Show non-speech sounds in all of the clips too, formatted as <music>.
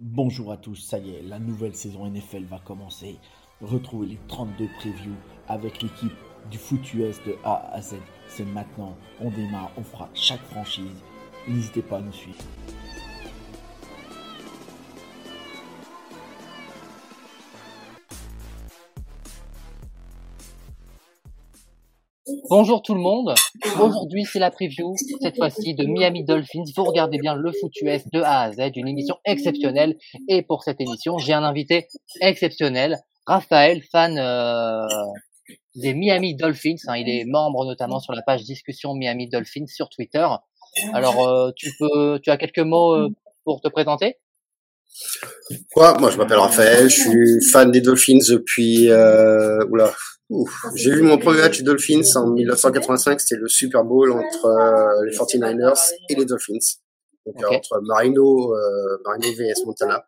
Bonjour à tous, ça y est, la nouvelle saison NFL va commencer. Retrouvez les 32 previews avec l'équipe du foot US de A à Z. C'est maintenant, on démarre, on fera chaque franchise. N'hésitez pas à nous suivre. Bonjour tout le monde. Aujourd'hui, c'est la preview, cette fois-ci de Miami Dolphins. Vous regardez bien le foot US de A à Z, une émission exceptionnelle. Et pour cette émission, j'ai un invité exceptionnel, Raphaël, fan euh, des Miami Dolphins. Hein. il est membre notamment sur la page discussion Miami Dolphins sur Twitter. Alors, euh, tu peux, tu as quelques mots euh, pour te présenter? Quoi? Moi, je m'appelle Raphaël. Je suis fan des Dolphins depuis. oula, j'ai vu mon premier match des Dolphins en 1985, c'était le Super Bowl entre euh, les 49ers et les Dolphins. Donc entre Marino, euh, Marino vs Montana.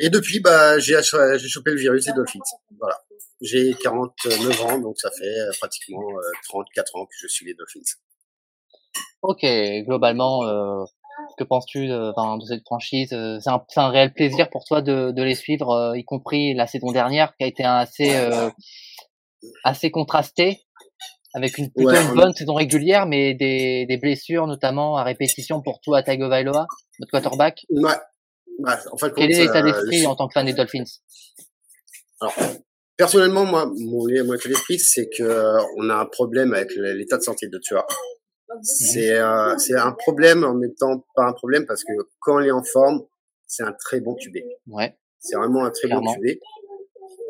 Et depuis, bah, j'ai chopé le virus des Dolphins. Voilà. J'ai 49 ans, donc ça fait euh, pratiquement 34 ans que je suis les Dolphins. Ok, globalement, euh, que penses-tu de, de, cette franchise C'est un, un, réel plaisir pour toi de, de les suivre, y compris la saison dernière qui a été assez assez contrastée avec une plutôt une bonne saison régulière, mais des, des blessures notamment à répétition pour toi, Tagovailoa, notre quarterback. Ouais. ouais en fait, Quel est l'état d'esprit en tant que fan des Dolphins? Alors, personnellement, moi, mon, mon état d'esprit, c'est que on a un problème avec l'état de santé de Tua. C'est euh, c'est un problème en même temps pas un problème parce que quand il est en forme, c'est un très bon QB. Ouais. C'est vraiment un très bon QB.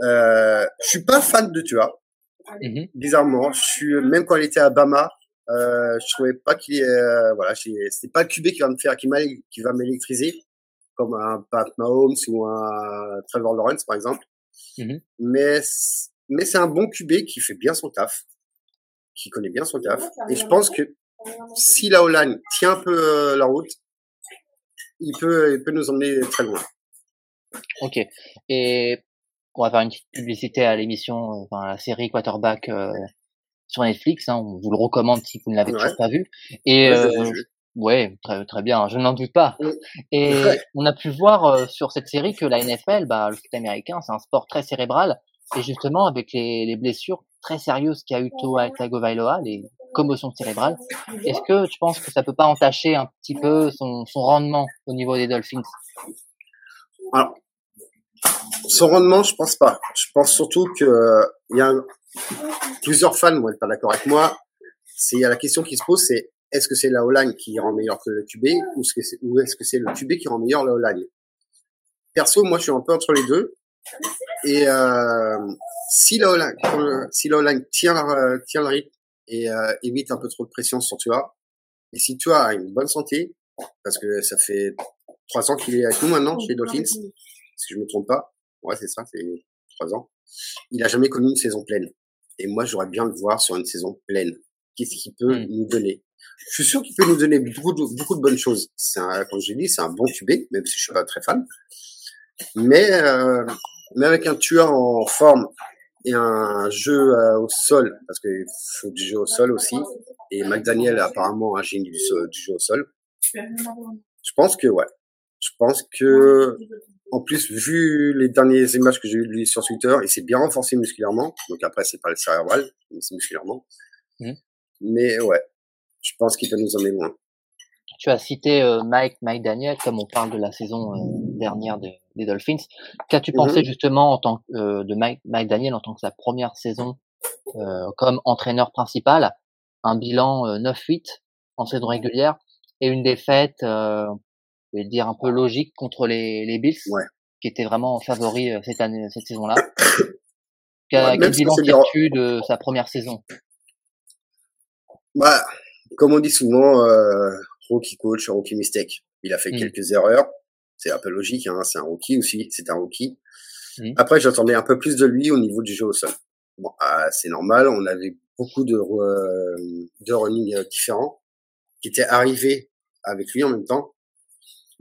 Euh, je suis pas fan de Tua. Mmh Bizarrement, je suis même quand il était à Bama, euh, je trouvais pas qu'il euh, voilà, c'est pas le QB qui va me faire qui qui va m'électriser comme un Pat Mahomes ou un Trevor Lawrence par exemple. Mmh mais mais c'est un bon QB qui fait bien son taf, qui connaît bien son taf et je pense que si la Hollande tient un peu euh, la route, il peut il peut nous emmener très loin. Ok. Et on va faire une petite publicité à l'émission, euh, enfin à la série Quarterback euh, sur Netflix. Hein, on vous le recommande si vous ne l'avez toujours pas vu. Et euh, ouais, très très bien, je n'en doute pas. Et <laughs> on a pu voir sur cette série que la NFL, bah, le foot américain, c'est un sport très cérébral. Et justement, avec les, les blessures très sérieuses qu'a eu Tua Tagovailoa, les commotions cérébrales, est-ce que tu penses que ça peut pas entacher un petit peu son, rendement au niveau des Dolphins? Alors, son rendement, je pense pas. Je pense surtout que il y a plusieurs fans, moi, pas d'accord avec moi. C'est la question qui se pose, c'est est-ce que c'est la O-line qui rend meilleur que le QB ou est-ce que c'est le QB qui rend meilleur la O-line? Perso, moi, je suis un peu entre les deux. Et euh, si la O-line, si tient, euh, tient le rythme et euh, évite un peu trop de pression sur toi, et si tu as une bonne santé, parce que ça fait trois ans qu'il est avec nous maintenant chez Dolphins, si je me trompe pas. Ouais, c'est ça, c'est trois ans. Il a jamais connu une saison pleine. Et moi, j'aurais bien le voir sur une saison pleine. Qu'est-ce qu'il peut hmm. nous donner? Je suis sûr qu'il peut nous donner beaucoup de, beaucoup de bonnes choses. C'est un, comme je l'ai dit, c'est un bon QB, même si je suis pas très fan. Mais, euh, mais avec un tueur en forme et un jeu euh, au sol, parce qu'il faut du jeu au sol aussi, et McDaniel a apparemment un génie du, du jeu au sol. Je pense que ouais. Je pense que en plus, vu les dernières images que j'ai eues de lui sur Twitter, il s'est bien renforcé musculairement. Donc après, c'est pas le cérébral, mais c'est musculairement. Mmh. Mais ouais, je pense qu'il peut nous emmener loin. Tu as cité euh, Mike, Mike Daniel, comme on parle de la saison euh, dernière des, des Dolphins. Qu'as-tu mmh pensé justement en tant que, euh, de Mike, Mike Daniel en tant que sa première saison comme entraîneur principal? Un bilan 9-8 en saison régulière et une défaite je vais dire un peu logique contre les, les Bills, qui étaient vraiment favoris euh, cette année, cette saison-là. <coughs> Quel bilan tires-tu de sa première saison? Bah, comme on dit souvent, euh, rookie coach, rookie mistake. Il a fait mmh. quelques erreurs. C'est un peu logique, hein, c'est un rookie aussi, c'est un rookie. Après, j'attendais un peu plus de lui au niveau du jeu au sol. Bon, ah, c'est normal, on avait beaucoup de, euh, de running euh, différents qui étaient arrivés avec lui en même temps.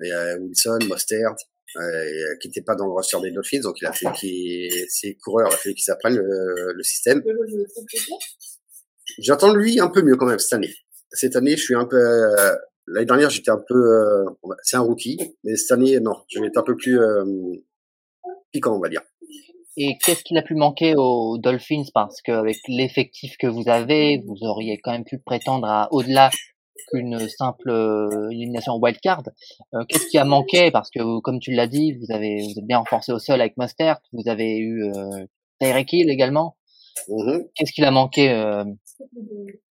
Et, euh, Wilson, Mostert, euh, qui n'étaient pas dans le roster des Dolphins, donc il a fait qu'il, ses coureurs, il a fait qu'ils apprennent le, le système. J'attends de lui un peu mieux quand même cette année. Cette année, je suis un peu, euh, l'année dernière, j'étais un peu, euh, c'est un rookie, mais cette année, non, je vais être un peu plus piquant, on va dire. Et qu'est-ce qu'il a pu manquer aux Dolphins? Parce qu'avec l'effectif que vous avez, vous auriez quand même pu prétendre à au-delà qu'une simple euh, élimination wildcard. Euh, qu'est-ce qui a manqué? Parce que, comme tu l'as dit, vous avez vous êtes bien renforcé au sol avec Mustard, vous avez eu euh, Tyreek Hill également. Mm-hmm. Qu'est-ce qu'il a manqué euh,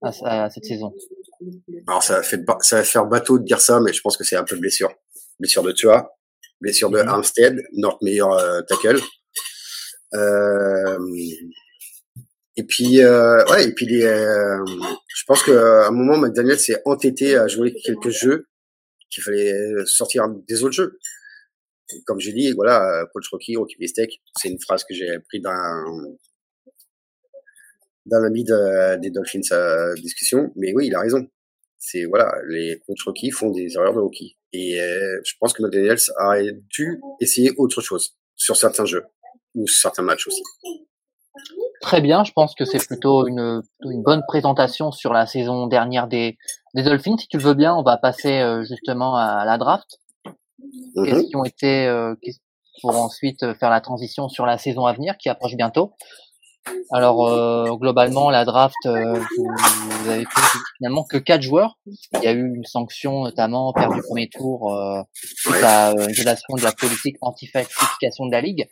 à, à, cette saison Alors ça va, fait, ça va faire bateau de dire ça, mais je pense que c'est un peu blessure. Blessure de Tua, blessure de mm-hmm. Armstead, notre meilleur euh, tackle. Euh, et puis, euh, ouais, et puis les, euh, je pense qu'à un moment, McDaniel s'est entêté à jouer quelques jeux qu'il fallait sortir des autres jeux. comme j'ai dit, voilà, coach Rocky, Rocky Mistake, c'est une phrase que j'ai pris d'un d'un ami des Dolphins à discussion, mais oui, il a raison. C'est voilà, les coach Rocky font des erreurs de Rocky, et euh, je pense que McDaniel a dû essayer autre chose sur certains jeux ou certains matchs aussi. Très bien, je pense que c'est plutôt une, une, bonne présentation sur la saison dernière des, des Dolphins. Si tu le veux bien, on va passer euh, justement à la draft. Qu'est-ce qui ont été euh, pour ensuite faire la transition sur la saison à venir qui approche bientôt. Alors euh, globalement, la draft, vous, avez pris finalement que quatre joueurs. Il y a eu une sanction notamment perdu premier tour suite à une violation de la politique anti-falsification de la ligue.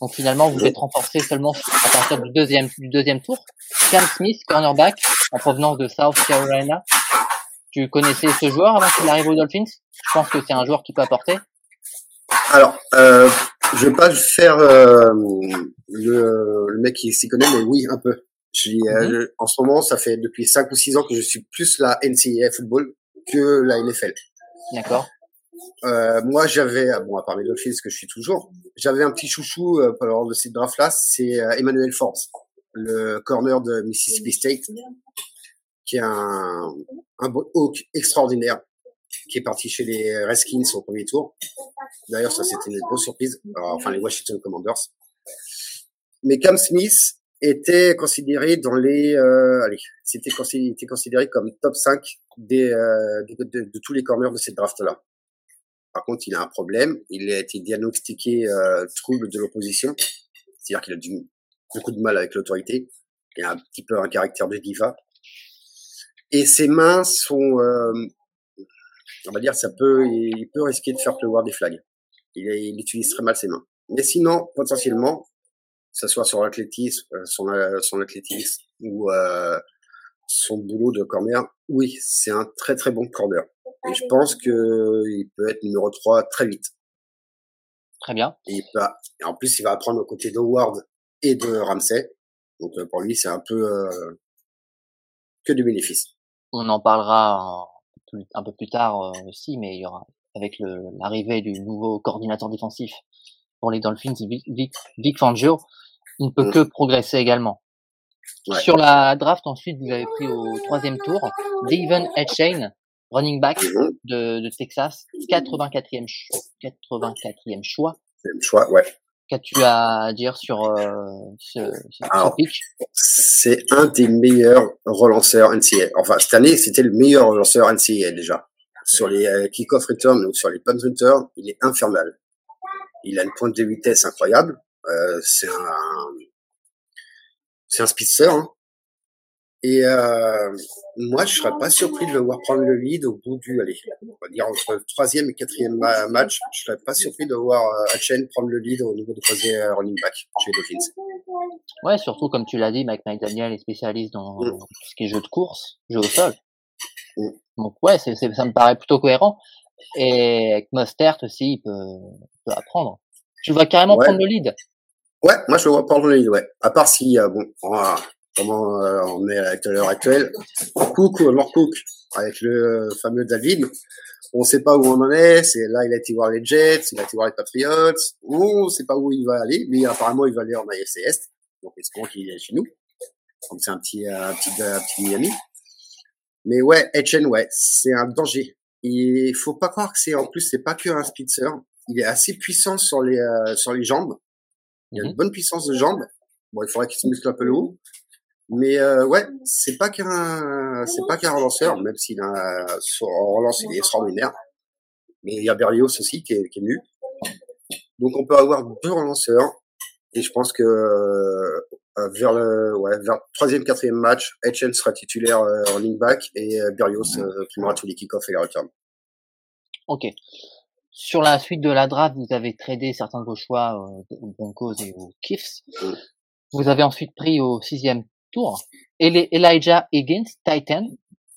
Donc finalement, vous êtes renforcé seulement à partir du deuxième, du deuxième tour. Cam Smith, cornerback, en provenance de South Carolina. Tu connaissais ce joueur avant qu'il arrive aux Dolphins? Je pense que c'est un joueur qui peut apporter. Alors, euh, je vais pas faire euh, le, le, mec qui s'y connaît, mais oui, un peu. Je, euh, mhm. en ce moment, ça fait depuis 5 ou 6 ans que je suis plus la NCAA football que la NFL. D'accord. Euh, moi, j'avais, bon, à part les Dolphins, que je suis toujours, j'avais un petit chouchou euh, lors de cette draft-là, c'est euh, Emmanuel Forbes, le corner de Mississippi State, qui est un, un hawk extraordinaire, qui est parti chez les Redskins au premier tour. D'ailleurs, ça, c'était une grosse surprise. enfin, les Washington Commanders. Mais Cam Smith était considéré dans les, euh, allez, c'était considéré, comme top 5 des, euh, de tous les corners de cette draft-là. Par contre, il a un problème. Il a été diagnostiqué euh, trouble de l'opposition, c'est-à-dire qu'il a du, beaucoup de mal avec l'autorité. Il a un petit peu un caractère de diva. Et ses mains sont, euh, on va dire, ça peut, il peut risquer de faire pleuvoir des flags. Il, il utilise très mal ses mains. Mais sinon, potentiellement, que ce soit sur l'athlétisme, euh, son, euh, son athlétisme ou euh, son boulot de corner, oui, c'est un très très bon corner. Et je pense que il peut être numéro 3 très vite. Très bien. Et, en plus, il va apprendre aux côtés d'Howard et de Ramsey. Donc euh, pour lui, c'est un peu euh, que du bénéfice. On en parlera un peu plus tard euh, aussi, mais il y aura avec l'arrivée du nouveau coordinateur défensif pour les Dolphins, Vic, Vic, Fangio, il ne peut mm. que progresser également. Sur la draft, ensuite, vous avez pris au troisième tour Devon Etchain, running back mhm. de, de, Texas, 84e, 84e choix. choix, ouais. Qu'as-tu à dire sur euh, ce, ce, pitch? C'est un des meilleurs relanceurs NCA. Enfin, cette année, c'était le meilleur relanceur NCA déjà. Sur les euh, kick-off return ou sur les punt return, il est infernal. Il a une pointe de vitesse incroyable. Euh, c'est un, c'est un speedster. Hein. Et euh, moi, je serais pas surpris de le voir prendre le lead au bout du, allez, on va dire entre le troisième et quatrième match. Je serais pas surpris de voir euh, prendre le lead au niveau du troisième euh, running back chez Dolphins. Ouais, surtout comme tu l'as dit, Mike McDaniel est spécialiste dans mm. tout ce qui est jeu de course, jeu au sol. Mm. Donc ouais, c'est, ça me paraît plutôt cohérent. Et avec Mostert aussi, il peut, peut apprendre. Tu vas carrément prendre le lead? Ouais, moi je le vois prendre le lead, ouais. À part si, euh, bon, comment euh, on est à l'heure actuelle. Cook ou Cook avec le fameux David, on sait pas où on en est. C'est là, il a été voir les Jets, il a été voir les Patriots. On sait pas où il va aller, mais apparemment, il va aller en AFC Est. Donc, espérons qu'il est chez nous. Donc, c'est un petit, un petit, un petit Miami. Mais ouais, Etchen, ouais, c'est un danger. Il faut pas croire que c'est, en plus, c'est pas que un spitzer. Il est assez puissant sur les, euh, sur les jambes. Il a une mhm. bonne puissance de jambes. Bon, il faudrait qu'il se muscle un peu le haut. Mais euh, ouais, c'est pas qu'un, c'est pas qu'un relanceur, même s'il a en relance il est extraordinaire. Mais il y a Berlioz aussi qui est, qui est nul. Donc on peut avoir deux relanceurs. Et je pense que euh, vers le ouais, vers troisième quatrième match, Etchen sera titulaire euh, en running back et euh, Berrios euh, primera tous les kickoffs et les returns. Ok. Sur la suite de la draft, vous avez tradé certains de vos choix euh, aux Broncos et aux Chiefs. Mm. Vous avez ensuite pris au sixième tour Elijah Higgins, Titan,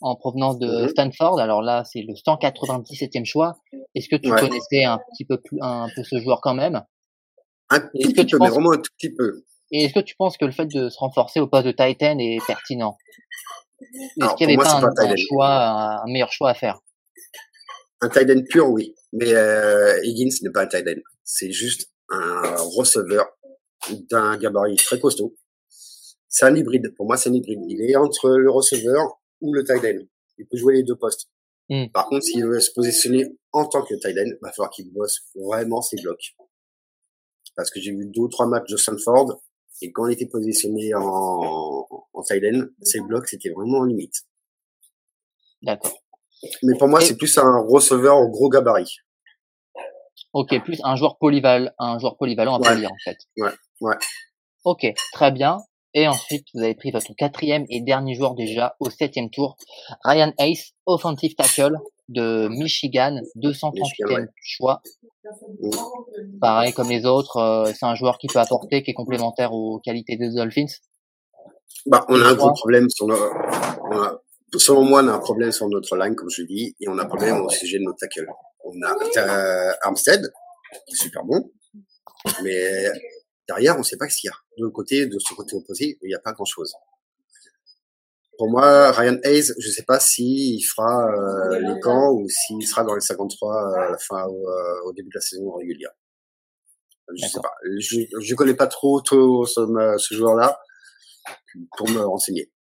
en provenance de mm-hmm. Stanford. Alors là, c'est le 197e choix. Est-ce que tu connaissais un petit peu plus, un peu ce joueur quand même? Un petit peu, mais vraiment un tout petit peu. Et est-ce que tu penses que le fait de se renforcer au poste de Titan est pertinent? Est-ce qu'il n'y avait pas un, choix, un meilleur choix à faire? Un Titan pur, oui. Mais euh, Higgins n'est pas un Titan. C'est juste un receveur d'un gabarit très costaud. C'est un hybride. Pour moi, c'est un hybride. Il est entre le receveur ou le tight end. Il peut jouer les deux postes. Hmm. Par contre, s'il veut se positionner en tant que tight end, il va falloir qu'il bosse vraiment ses blocs. Parce que j'ai vu deux ou trois matchs de Sanford, et quand il était positionné en, en tight end, ses blocs, c'était vraiment en limite. D'accord. Mais pour moi, c'est plus un receveur au gros gabarit. Ok, plus un joueur polyvalent, un joueur polyvalent à ouais. en fait. Ouais, ouais. Ok, très bien. Et ensuite, vous avez pris votre quatrième et dernier joueur déjà au septième tour, Ryan Ace, offensive tackle de Michigan, 238e choix. Pareil comme les autres, euh, c'est un joueur qui peut apporter, qui est complémentaire aux qualités des Dolphins. Bah, on a un gros problème sur le, selon moi, on a un problème sur notre line, comme je dis, et on a un problème au sujet de notre tackle. On a euh, Armstead, qui est super bon, mais derrière, on ne sait pas ce qu'il y a. De côté, de ce côté opposé, il n'y a pas grand-chose. Pour moi, Ryan Hayes, je ne sais pas s'il fera euh, les camps ou s'il sera dans les 53 à la fin euh, au début de la saison régulière. Je sais pas. Je ne connais pas trop, trop ce, ce joueur-là pour me renseigner.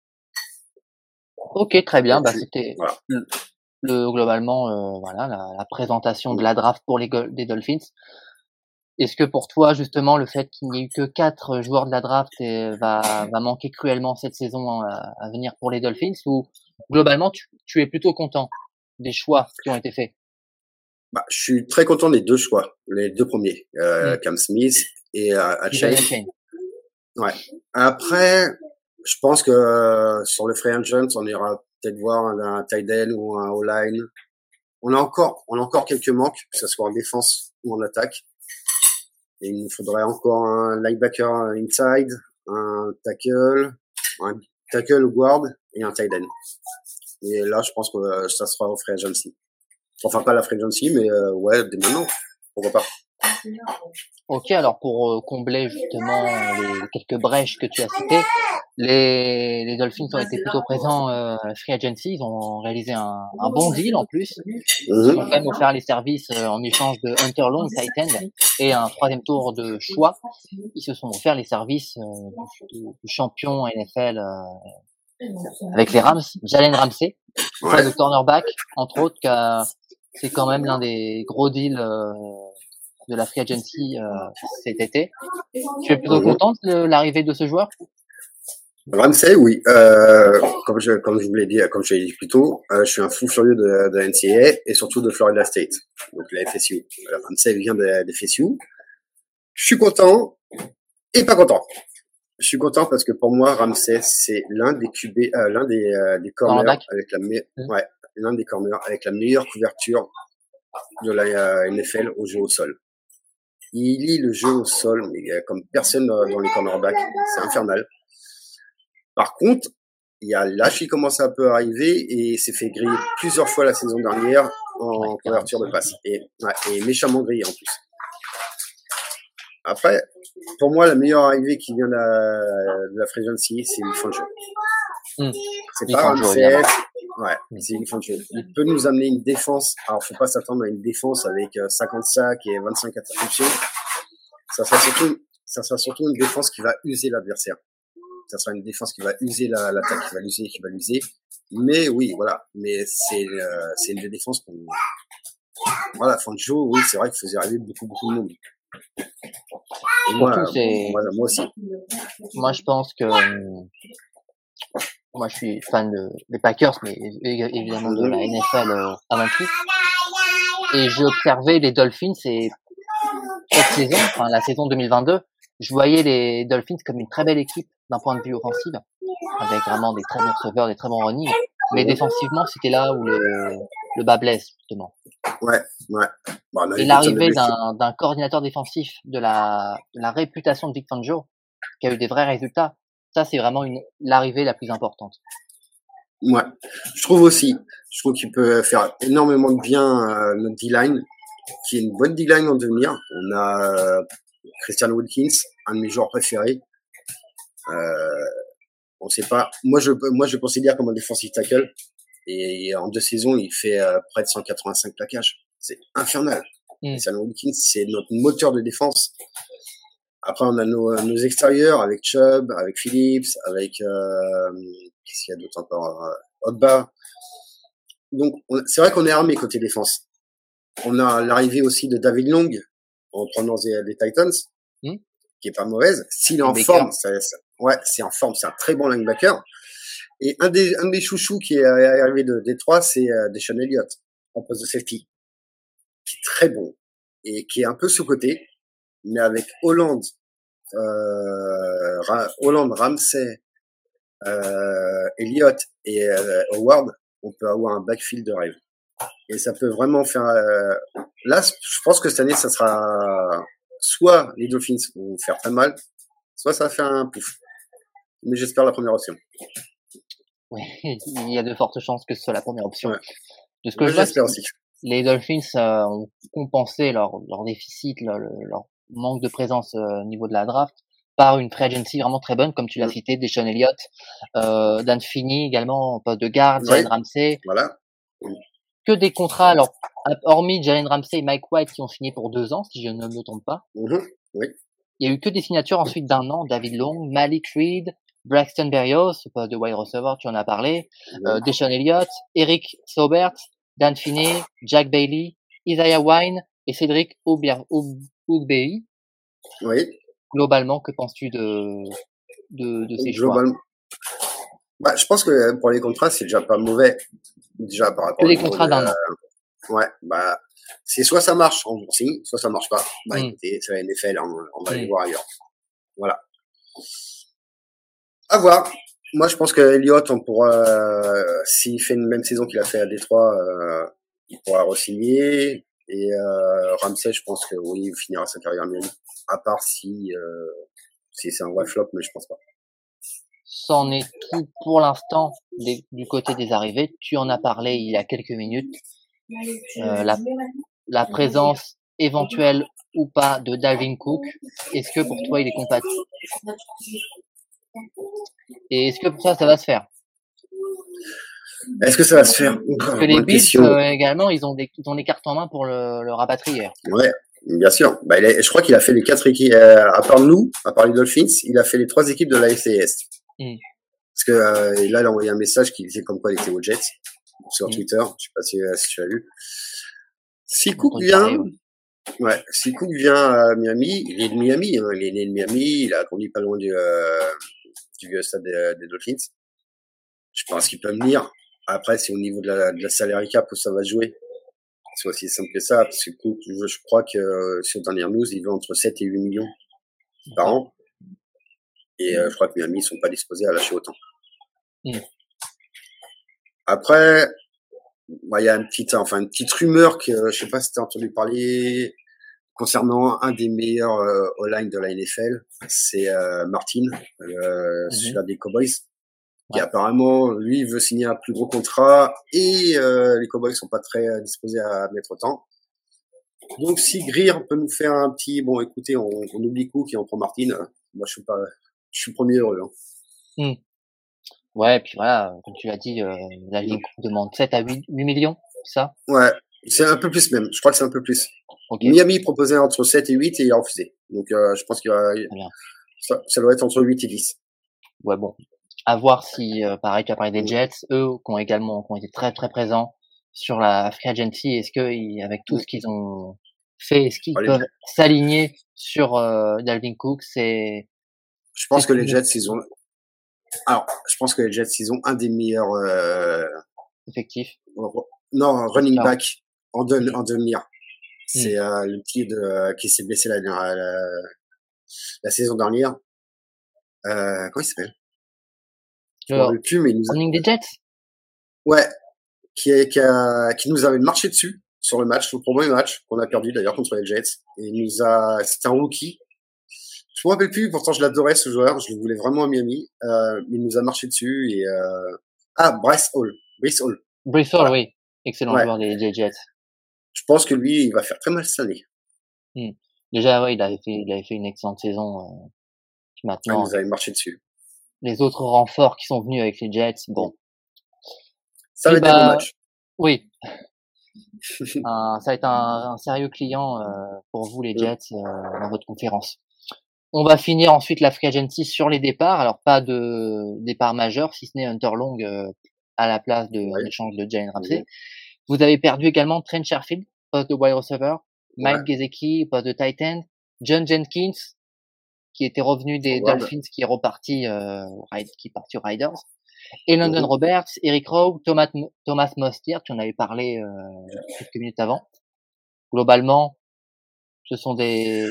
Ok, très bien. Bah, c'était le, globalement euh, voilà la, la, présentation de la draft pour les des Dolphins. Est-ce que pour toi, justement, le fait qu'il n'y ait eu que quatre joueurs de la draft va, va manquer cruellement cette saison à, venir pour les Dolphins ou globalement, tu, tu, es plutôt content des choix qui ont été faits? Bah, Je suis très content des deux choix, les deux premiers, euh, mm. Cam Smith et euh, Ouais. Après, je pense que euh, sur le free agent, on ira peut-être voir un, un tight end ou un O-line. On a encore, on a encore quelques manques, que ce soit en défense ou en attaque il nous faudrait encore un linebacker inside, un tackle, un tackle guard et un tight end. Et là, je pense que euh, ça sera au free agency. Enfin, pas la free agency, mais euh, ouais, dès maintenant. Pourquoi pas. Ok, alors pour euh, combler justement les quelques brèches que tu as citées, les, les Dolphins ont été plutôt présents euh, à Free Agency, ils ont réalisé un, un bon deal en plus. Ils ont quand même offert les services euh, en échange de Hunter Long, Titan, et un troisième tour de choix. Ils se sont offert les services du, champion NFL avec les Rams, Jalen Ramsey, ouais. le cornerback, entre autres, c'est quand même l'un des gros deals de la free agency euh, cet été. Tu es plutôt mhm. content de l'arrivée de ce joueur? Ramsey, oui. Euh, comme je comme je vous l'ai dit, comme je l'ai dit plus tôt, euh, je suis un fou furieux de, de NCAA et surtout de Florida State, donc la FSU. Ramsey vient de, de FSU. Je suis content et pas content. Je suis content parce que pour moi, Ramsey, c'est l'un des QB, euh, l'un des, euh, des corners avec la me... Mmh. ouais, l'un des corners avec la meilleure couverture de la euh, NFL au jeu au sol. Il lit le jeu au sol, mais comme personne dans les cornerbacks, c'est infernal. Par contre, il y a l'âge qui commence à un peu arriver et s'est fait griller plusieurs fois la saison dernière en couverture de passe. Et, ouais, et méchamment grillé en plus. Après, pour moi, la meilleure arrivée qui vient de la, de la c'est de jeu. Hmm. C'est pas Ramsey, Ouais, c'est Vic Fangio. Il peut nous amener une défense. Alors, faut pas s'attendre à une défense avec 50 sacs et 25 interceptions. Ça sera surtout, ça sera surtout une défense qui va user l'adversaire. Ça sera une défense qui va user l'attaque, qui va l'user, qui va l'user. Mais oui, voilà. Mais c'est, euh, c'est une défense qu'on, voilà, Fangio, oui, c'est vrai qu'il faisait arriver beaucoup, beaucoup de monde. moi, moi, aussi. Moi, je pense que moi, je suis fan de, des Packers, mais évidemment de la NFL euh, avant tout. Et j'ai observé les Dolphins et cette saison, enfin la saison 2022, je voyais les Dolphins comme une très belle équipe d'un point de vue offensif, avec vraiment des très bons receveurs, des très bons running. Mais défensivement, c'était là où le, le bas blesse, justement. Ouais, ouais. Bon, et l'arrivée d'un coordinateur défensif de la, de la réputation de Vic Fangio, qui a eu des vrais résultats, ça, c'est vraiment une, l'arrivée la plus importante. Ouais, je trouve aussi. Je trouve qu'il peut faire énormément de bien euh, notre D-line, qui est une bonne D-line en devenir. On a euh, Christian Wilkins, un de mes joueurs préférés. Euh, on sait pas. Moi, je moi je considère comme un defensive tackle. Et, en deux saisons, il fait euh, près de 185 plaquages. C'est infernal. Mm. Christian Wilkins, c'est notre moteur de défense. Après, on a nos, nos extérieurs avec Chubb, avec Phillips, avec euh, qu'est-ce qu'il y a d'autre encore euh, Ogba. Donc, c'est vrai qu'on est armé côté défense. On a l'arrivée aussi de David Long en prenant des, Titans, hmm. qui est pas mauvaise. S'il est en forme, ça, ouais, c'est en forme, c'est un très bon linebacker. Et un des, un des chouchous qui est arrivé de Détroit, c'est euh, Deshaun Elliott en poste de safety, qui est très bon et qui est un peu sous-côté mais avec Hollande, euh, Hollande, Ramsey, euh, Elliott et euh, Howard, on peut avoir un backfield de rêve. Et ça peut vraiment faire. Euh, là, je pense que cette année, ça sera soit les Dolphins vont faire très mal, soit ça va faire un pouf. Mais j'espère la première option. Oui, <laughs> il y a de fortes chances que ce soit la première option. De ce que j'espère aussi. Les Dolphins euh, ont compensé leur, leur déficit, leur, leur manque de présence euh, au niveau de la draft par une free agency vraiment très bonne, comme tu l'as cité, Deshaun Elliott, euh, Dan Finney également, poste de garde, Jalen Ramsey. Voilà. Que des contrats, alors, hormis Jalen Ramsey et Mike White qui ont signé pour deux ans, si je ne me trompe pas. Mm-hmm. Oui. Il y a eu que des signatures ensuite d'un an, David Long, Malik Reed, Braxton Berrios, poste de wide receiver, tu en as parlé, euh, Deshaun Elliott, Eric Saubert, Dan Finney, Jack Bailey, Isaiah Wine et Cédric Ougbehi. Oui. Globalement, que penses-tu de, de, de ces Globalement. choix? Bah, Je pense que pour les contrats, c'est déjà pas mauvais. Déjà par rapport les contrats d'un an. Ouais, bah, c'est soit ça marche, on signe, soit ça marche pas. Bah, mm. écoutez, c'est la NFL, on, on va aller mm. voir ailleurs. Voilà. À voir. Moi, je pense que Elliott, on pourra, euh, s'il fait une même saison qu'il a fait à Détroit, euh, il pourra re-signer. Et euh, Ramsey, je pense que oui, il finira sa carrière mienne. À part si, euh, si c'est un vrai flop, mais je pense pas. C'en est tout pour l'instant du côté des arrivées. Tu en as parlé il y a quelques minutes. Euh, la, la présence éventuelle ou pas de Dalvin Cook, est-ce que pour toi il est compatible Et est-ce que pour toi ça va se faire? Est-ce que ça va se faire? Parce que les Bills euh, également, ils ont, des, ils ont des cartes en main pour le, le rapatrier. Ouais, bien sûr. Bah, il je crois qu'il a fait les quatre équipes, euh, à part nous, à part les Dolphins, il a fait les trois équipes de la FCS. Mm. Parce que euh, là, il a envoyé un message qui disait comme quoi il était aux Jets sur mm. Twitter. Je sais pas si, si tu as vu. Si Cook vient, ouais, si Cook vient à Miami, il est de Miami, hein, il est né de Miami, il a conduit pas loin du, du stade des, des Dolphins. Je pense qu'il peut venir. Après, c'est au niveau de la, de la salary cap où ça va jouer. C'est aussi simple que ça, parce que je crois que euh, sur dernière news, il veut entre 7 et 8 millions par an. Et euh, je crois que Miami ne sont pas disposés à lâcher autant. Mm. Après, bah, il y a une petite, enfin une petite rumeur que je sais pas si tu as entendu parler concernant un des meilleurs euh, all-line de la NFL, c'est euh, Martin, euh, mm-hmm. celui des Cowboys. Et apparemment, lui, veut signer un plus gros contrat et euh, les Cowboys sont pas très euh, disposés à mettre autant. Donc, si Greer peut nous faire un petit, bon, écoutez, on, on oublie Cook et on prend Martin, moi, je suis pas, je suis premier heureux. Hein. Hmm. Ouais, puis voilà, comme tu l'as dit, euh, la Ligue demande 7 à 8, 8 millions, ça? Ouais, c'est un peu plus même. Je crois que c'est un peu plus. Miami proposait entre 7 et 8 et il a refusé. Donc euh, je pense qu'il va. Ça, ça, doit être entre 8 et 10. Ouais, bon. À voir si, euh, pareil, tu as parlé des Jets, eux, qui ont également qui ont été très très présents sur la free agency, est-ce que avec tout ce qu'ils ont fait, est-ce qu'ils peuvent s'aligner sur euh, Dalvin Cook? C'est. Je pense que les Jets, ils ont. Alors, je pense que les Jets, ils ont un des meilleurs. Euh... Effectifs. Non, running back en, de, en. Hmm. C'est euh, le petit de, qui s'est blessé la, la, la, saison dernière. Euh, comment il s'appelle? Je plus, mais il nous a... des Jets? Ouais, qui, qui, a, qui nous avait marché dessus sur le match, le premier match qu'on a perdu d'ailleurs contre les Jets. Et il nous a, c'était un rookie. Je me rappelle plus, pourtant je l'adorais ce joueur, je le voulais vraiment à Miami. Euh, mais il nous a marché dessus et euh... ah Bryce Hall, Bryce Hall. Bryce Hall, oui, excellent joueur des, des, Jets. Je pense que lui, il va faire très mal cette année. Hmm. Déjà, ouais, il avait fait, il avait fait une excellente saison. Euh, maintenant, il nous avait marché dessus. Les autres renforts qui sont venus avec les Jets, bon, ça va être un bah, match. Oui. <laughs> ça va être un, sérieux client euh, pour vous les Jets euh, dans votre conférence. On va finir ensuite la free agency sur les départs. Alors pas de départ majeur, si ce n'est Hunter Long euh, à la place de l'échange de Jalen Ramsey. Vous avez perdu également Trent Sherfield, poste de wide receiver, Mike Gesicki, poste de tight end, John Jenkins, qui était revenu des Dolphins, qui est reparti, qui est parti Riders. Et London mhm. Roberts, Eric Rowe, Thomas, Thomas Mostier, tu en avais parlé euh, quelques minutes avant. Globalement, ce sont des,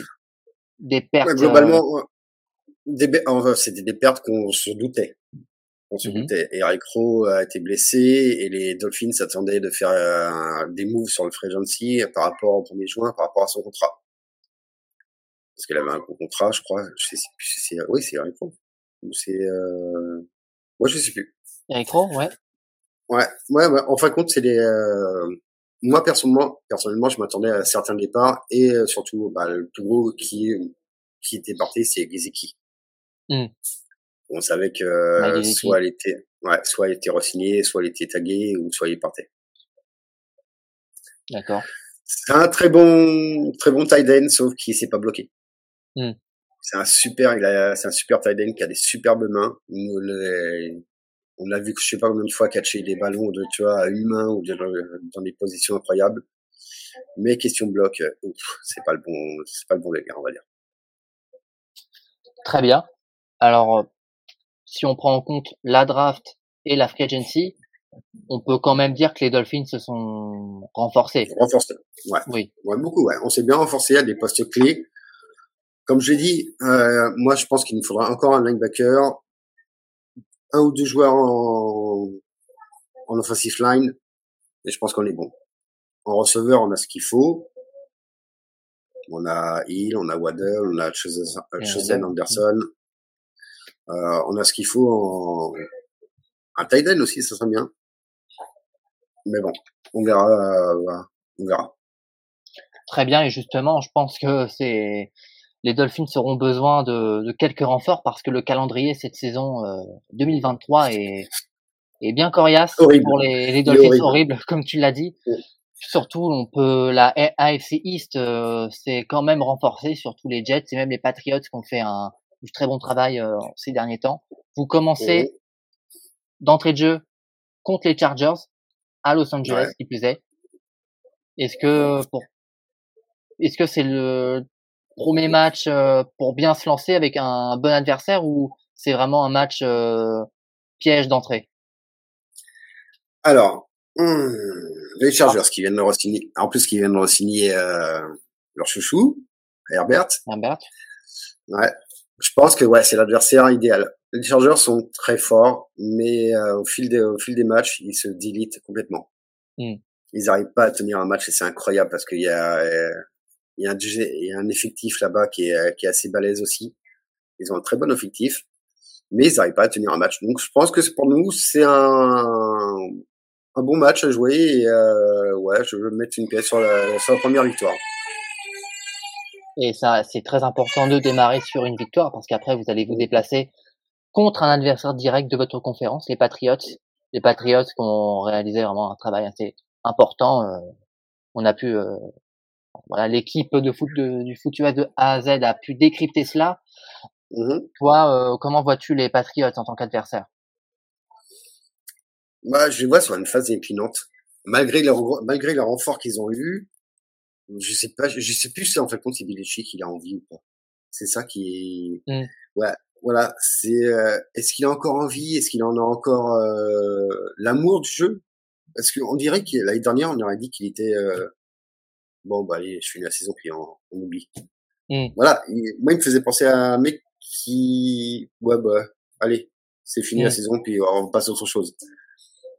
des pertes. Ouais, globalement, euh, des, c'était des pertes qu'on se doutait. On se mhm. doutait. Eric Rowe a été blessé et les Dolphins attendaient de faire euh, des moves sur le free agency par rapport au 1er juin, par rapport à son contrat. Parce qu'elle avait un contrat, je crois. Je sais, c'est, oui, c'est Eric Rowe. C'est, euh, moi, je sais plus. Eric Rowe, ouais. Ouais, ouais, ouais. En fin de compte, c'est des. Euh... Moi, personnellement, personnellement, je m'attendais à certains départs et euh, surtout, bah, le plus gros qui qui était parti, c'est Gizeki. Mm. On savait que soit elle était, ouais, soit elle était re-signée, soit elle était taguée, ou soit il partait. D'accord. C'est un très bon, très bon tight end, sauf qu'il s'est pas bloqué. Mm c'est un super, il a, c'est un super tight end qui a des superbes mains. On l'a vu, je sais pas combien de fois catcher des ballons de, tu vois, à une main ou dans des positions incroyables. Mais question bloc, c'est pas le bon, c'est pas le bon gars, on va dire. Très bien. Alors, si on prend en compte la draft et la free agency, on peut quand même dire que les Dolphins se sont renforcés. Renforcés, ouais. Oui. Ouais, beaucoup, ouais. On s'est bien renforcé à des postes clés. Comme je l'ai dit, euh, moi je pense qu'il nous faudra encore un linebacker, un ou deux joueurs en, en offensive line, et je pense qu'on est bon. En receveur, on a ce qu'il faut. On a Hill, on a Waddell, on a Chosen Anderson. Euh, on a ce qu'il faut en un tight end aussi, ça serait bien. Mais bon, on verra, euh, on verra. Très bien, et justement, je pense que c'est les Dolphins auront besoin de, de, quelques renforts parce que le calendrier cette saison 2023 euh, est, est bien coriace pour les, les Dolphins, horrible. <laughs> comme tu l'as dit. Surtout, on peut la AFC East euh, c'est quand même renforcé, surtout les Jets et même les Patriots qui ont fait un, très bon travail euh, ces derniers temps. Vous commencez d'entrée de jeu contre les Chargers à Los Angeles, qui plus est. Est-ce que pour est-ce que c'est le premier match euh, pour bien se lancer avec un bon adversaire ou c'est vraiment un match euh, piège d'entrée? Alors, hmm, les Chargers qui viennent de re-signer, en plus qui viennent de re-signer euh, leur chouchou, Herbert. Herbert. Ouais. Je pense que ouais, c'est l'adversaire idéal. Les Chargers sont très forts, mais au fil des au fil des matchs, ils se dilitent complètement. Hmm. Ils n'arrivent pas à tenir un match et c'est incroyable parce qu'il y a il y a un, il y a un effectif là-bas qui est, euh, qui est assez balèze aussi. Ils ont un très bon effectif, mais ils n'arrivent pas à tenir un match. Donc je pense que pour nous, c'est un, un bon match à jouer. Et euh, ouais, je veux mettre une pièce sur la, sur la première victoire. Et ça, c'est très important de démarrer sur une victoire parce qu'après, vous allez vous déplacer contre un adversaire direct de votre conférence, les Patriots. Les Patriots qui ont réalisé vraiment un travail assez important. Euh, on a pu, euh, voilà, l'équipe de foot du foot de A à Z a pu décrypter cela. Mmh Toi, euh, comment vois-tu les Patriots en tant qu'adversaire Bah, je les vois sur une phase inclinante. Malgré leur malgré leur renfort qu'ils ont eu, je sais pas, je sais plus si en fait compte c'est Belichick qu'il a envie ou pas. C'est ça qui est, mmh. ouais, voilà, c'est euh, est-ce qu'il a encore envie, est-ce qu'il en a encore euh, l'amour du jeu? Parce qu'on dirait que l'année dernière on aurait dit qu'il était euh, bon bah allez, je finis la saison puis on, on oublie. Mmh. Voilà, moi il me faisait penser à un mec qui ouais bah allez, c'est fini la mmh. saison puis on passe à autre chose.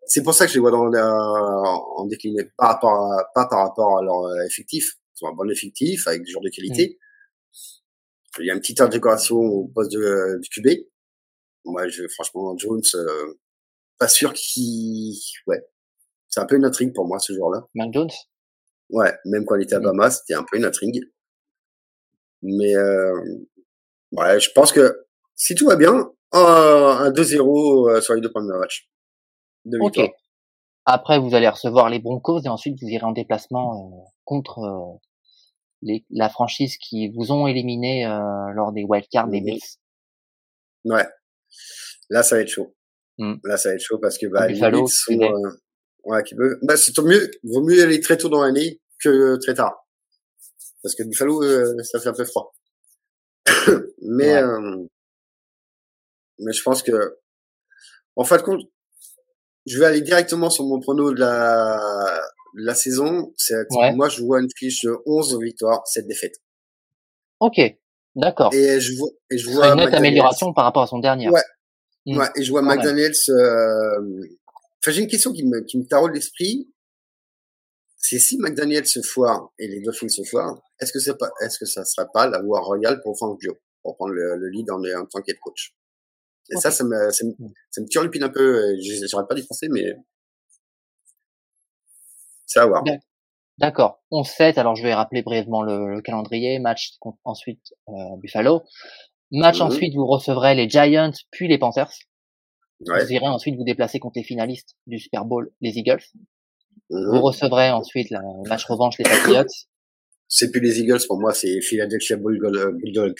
C'est pour ça que je les vois dans en décliné, par rapport à, pas par rapport à leur effectif, ils ont un bon effectif avec des joueurs de qualité. Il y a une petite intégration au poste de, du QB. Moi, je, franchement, Jones, euh, pas sûr qu'il, ouais, c'est un peu une intrigue pour moi ce jour-là. Mac Jones? Ouais, même quand il était à Bama, c'était un peu une intrigue. Mais euh, ouais, je pense que si tout va bien, un 2-0 euh, sur les deux premiers matchs. ok. Après, vous allez recevoir les Broncos et ensuite vous irez en déplacement euh, contre la franchise qui vous ont éliminé euh, lors des wildcards des Bills. Ouais. Là, ça va être chaud. Mmh. Là, ça va être chaud parce que bah, les sont, euh, ouais, qui peut, bah, c'est mieux, vaut mieux aller très tôt dans l'année que très tard. Parce que Buffalo, euh, ça fait un peu froid. <coughs> mais, mais je pense que, en fin de compte, je vais aller directement sur mon prono de la, la saison, c'est moi je vois une fiche de 11 victoires, 7 défaites. Ok, d'accord. Et je vois, et je vois une nette amélioration par rapport à son dernier. Ouais. Hmm. Ouais, et je vois McDaniels. Euh... Enfin, j'ai une question qui me qui me taraude l'esprit. C'est si McDaniels se foire et les Dolphins se foirent, est-ce que c'est pas, est-ce que ça sera pas la voie royale pour Fangio, pour prendre le, lead en, en tant qu'être coach? Et ça, ça me, ça me, ça me turlupine un peu. J'aurais pas d'y penser, mais D'accord. 11-7, alors je vais rappeler brièvement le, calendrier. Match ensuite euh, Buffalo. Match mhm. ensuite, vous recevrez les Giants puis les Panthers. Vous irez ensuite vous déplacer contre les finalistes du Super Bowl, les Eagles. Mhm. Vous recevrez ensuite la match revanche les Patriots. C'est plus les Eagles pour moi, c'est Philadelphia euh, Bulldogs.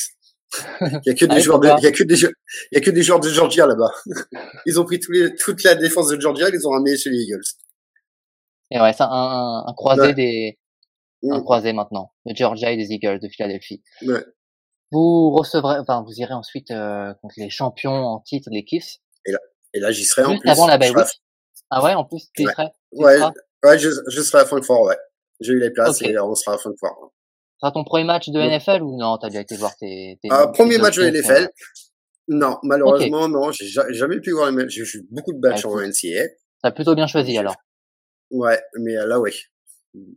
Il y a que des joueurs de, il y a que des il y a que des joueurs de Georgia là-bas. <laughs> Ils ont pris les, toute la défense de Georgia, ils ont ramené chez les Eagles. Et ouais, c'est un, un croisé des, un mmh. croisé maintenant, de Georgia et des Eagles de Philadelphie. Ouais. Vous recevrez, enfin, vous irez ensuite euh, contre les champions en titre, les Kiffs. Et là, et là, j'y serai en plus. avant la bye Ah ouais, en plus, tu serais. ouais, ouais, je, je serai à Francfort, ouais. J'ai eu les places et on sera à Francfort. Ce sera ton premier match de NFL ou non? T'as déjà été voir tes. tes euh, premier match de NFL. Non, malheureusement, non. J'ai jamais pu voir les matchs. J'ai eu beaucoup de matchs bah, en NCA. T'as plutôt bien choisi alors. Ouais, mais là, ouais.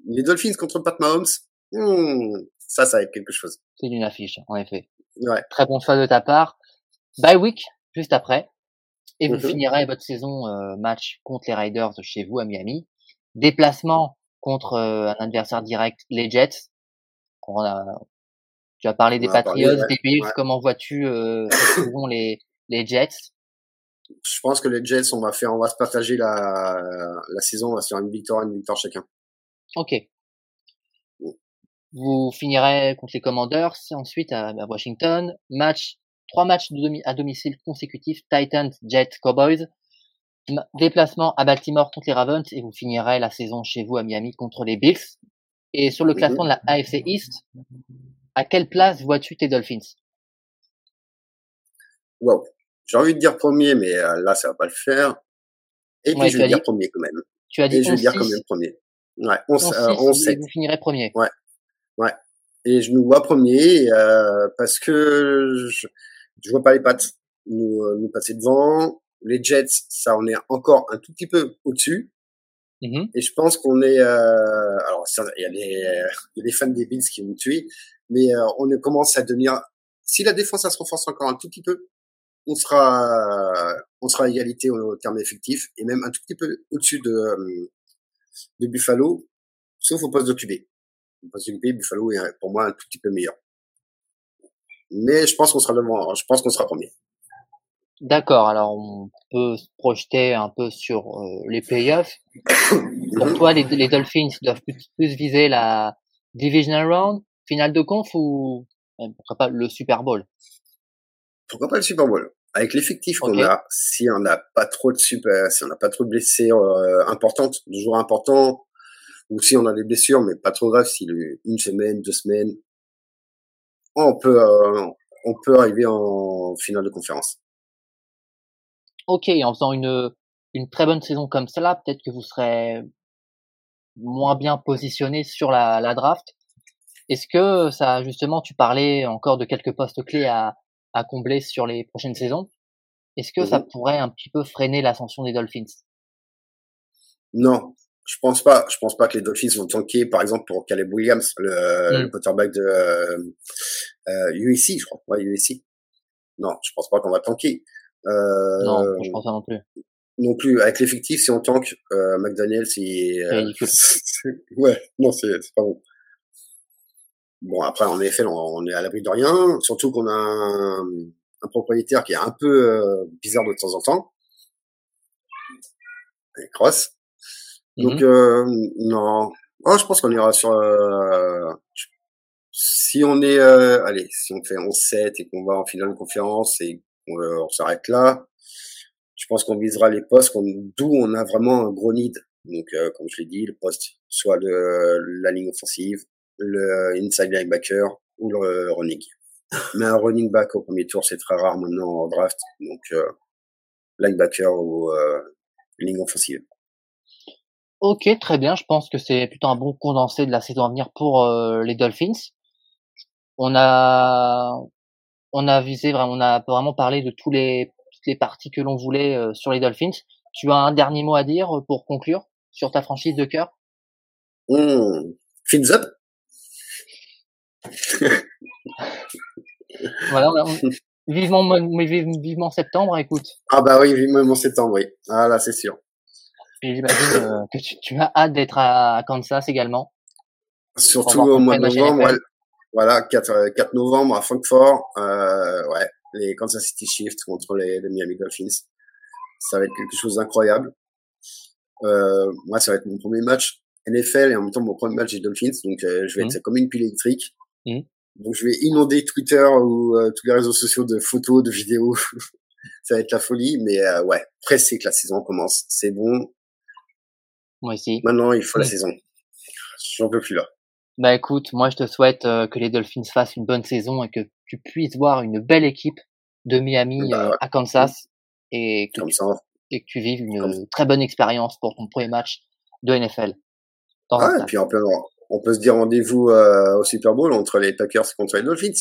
Les Dolphins contre Pat Mahomes, hmm, ça, ça va être quelque chose. C'est une affiche, en effet. Ouais. Très bon choix de ta part. Bye week, juste après. Et vous mhm. finirez votre saison euh, match contre les Riders chez vous à Miami. Déplacement contre euh, un adversaire direct, les Jets. On a, tu as parlé des Patriots, des Bills. Comment vois-tu euh, les, les Jets? Je pense que les Jets, on va faire, on va se partager la, la saison, on va se faire une victoire, une victoire chacun. Ok. Vous finirez contre les Commanders, ensuite à, Washington. Match, trois matchs de à domicile consécutifs, Titans, Jets, Cowboys. Déplacement à Baltimore contre les Ravens et vous finirez la saison chez vous à Miami contre les Bills. Et sur le classement de la AFC East, à quelle place vois-tu tes Dolphins? Wow. J'ai envie de dire premier, mais euh, là, ça va pas le faire. Et puis, je vais dire premier quand même. Tu as dit Et je vais dire quand même premier. Ouais, on, on, sait. Vous finirez premier. Ouais. Ouais. Et je nous vois premier euh, parce que je, je vois pas les pattes nous, euh, nous passer devant. Les Jets, ça on est encore un tout petit peu au-dessus. Mm-hmm. Et je pense qu'on est. Euh, alors, il y, a a des fans des Bills qui vont tuer, mais euh, on commence à devenir. Si la défense ça se renforce encore un tout petit peu, on sera on sera à égalité au terme effectif et même un tout petit peu au-dessus de euh, de Buffalo, sauf au poste de QB. Au poste de QB, Buffalo est pour moi un tout petit peu meilleur. Mais je pense qu'on sera devant, je pense qu'on sera premier. D'accord, alors on peut se projeter un peu sur les playoffs. <coughs> Pour toi, les, les Dolphins doivent plus, plus, viser la divisional round, finale de conf ou pourquoi pas le Super Bowl? Pourquoi pas le Super Bowl? Avec l'effectif qu'on a, si on n'a pas trop de super, si on n'a pas trop de blessures euh, importantes, de jours importants, ou si on a des blessures, mais pas trop graves, si une semaine, deux semaines, on peut, euh, on peut arriver en finale de conférence. Ok, en faisant une, une très bonne saison comme cela, peut-être que vous serez moins bien positionné sur la, la draft. Est-ce que ça, justement, tu parlais encore de quelques postes clés à, à combler sur les prochaines saisons. Est-ce que ça mmh pourrait un petit peu freiner l'ascension des Dolphins? Non, je pense pas. Je pense pas que les Dolphins vont tanker, par exemple, pour Caleb Williams, le, mmh. quarterback de euh, euh, USC, je crois. Ouais, USC. Non, je pense pas qu'on va tanker. Euh, non, je pense pas non plus. Non plus. Avec l'effectif, si on tank, euh, McDaniel, c'est... Euh, ouais, <laughs> non, c'est pas bon. Bon, après, en effet, on, est à l'abri de rien, surtout qu'on a un, un, propriétaire qui est un peu euh, bizarre de temps en temps. Et cross. Donc, mm-hmm. euh, non. Oh, je pense qu'on ira sur... Euh, si on est... allez, si on fait 11-7 et qu'on va en finale de conférence et qu'on on s'arrête là, je pense qu'on visera les postes d'où on a vraiment un gros need. Donc, comme je l'ai dit, le poste soit de la ligne offensive, le inside linebacker ou le running. Mais un running back au premier tour, c'est très rare maintenant en draft. Donc, euh, linebacker ou euh, ligne offensive. Ok, très bien. Je pense que c'est plutôt un bon condensé de la saison à venir pour euh, les Dolphins. On a, on a visé vraiment, on a vraiment parlé de tous les, toutes les parties que l'on voulait euh, sur les Dolphins. Tu as un dernier mot à dire pour conclure sur ta franchise de cœur? Mmh. Fins up <laughs> voilà, <laughs> vivement, vivement septembre, écoute. Ah bah oui, vivement septembre, oui. Ah là, c'est sûr. Et j'imagine euh, que tu, as hâte d'être à Kansas également. Surtout au mois de novembre, voilà, 4, 4 euh, novembre à Francfort, euh, ouais, les Kansas City Shift contre les, Miami Dolphins. Ça va être quelque chose d'incroyable. Euh, moi, ça va être mon premier match NFL et en même temps mon premier match des Dolphins, donc je vais mmh. être comme une pile électrique. Mmh. Donc je vais inonder Twitter ou euh, tous les réseaux sociaux de photos, de vidéos. <laughs> ça va être la folie, mais euh, ouais, pressé que la saison commence. C'est bon. Moi aussi. Maintenant, il faut la saison. J'en peux plus là. Bah écoute, moi je te souhaite euh, que les Dolphins fassent une bonne saison et que tu puisses voir une belle équipe de Miami bah à Kansas et que, Comme tu, ça. et que tu vives une très bonne expérience pour ton premier match de NFL. ah, et puis en plein, on peut se dire rendez-vous euh, au Super Bowl entre les Packers contre les Dolphins.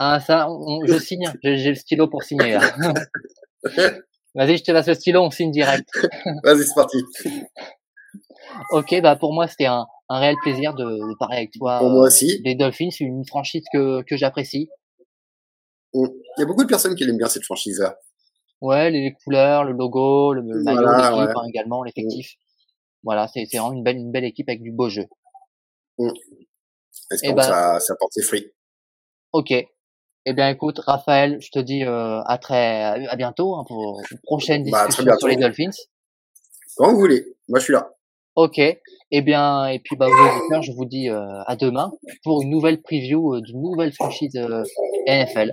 Ah ça, je signe. J'ai le stylo pour signer. <laughs> Vas-y, je te laisse le stylo, on signe direct. Vas-y, c'est parti. <laughs> ok, bah pour moi c'était un, un réel plaisir de, de, parler avec toi. Pour moi aussi. Les Dolphins, c'est une franchise que, que j'apprécie. Il y a beaucoup de personnes qui aiment bien cette franchise-là. Ouais, les couleurs, le logo, le, maillot l'équipe hein, également, l'effectif. Voilà, c'est vraiment une belle, une belle équipe avec du beau jeu. Mmh. Est-ce que ça, ça porte ses fruits Ok. Eh bien, écoute, Raphaël, je te dis euh, à très à bientôt hein, pour une prochaine bah, discussion sur les Dolphins. Quand vous voulez. Moi, je suis là. Ok. Eh bien, et puis bah, aux je vous dis euh, à demain pour une nouvelle preview euh, d'une nouvelle franchise NFL.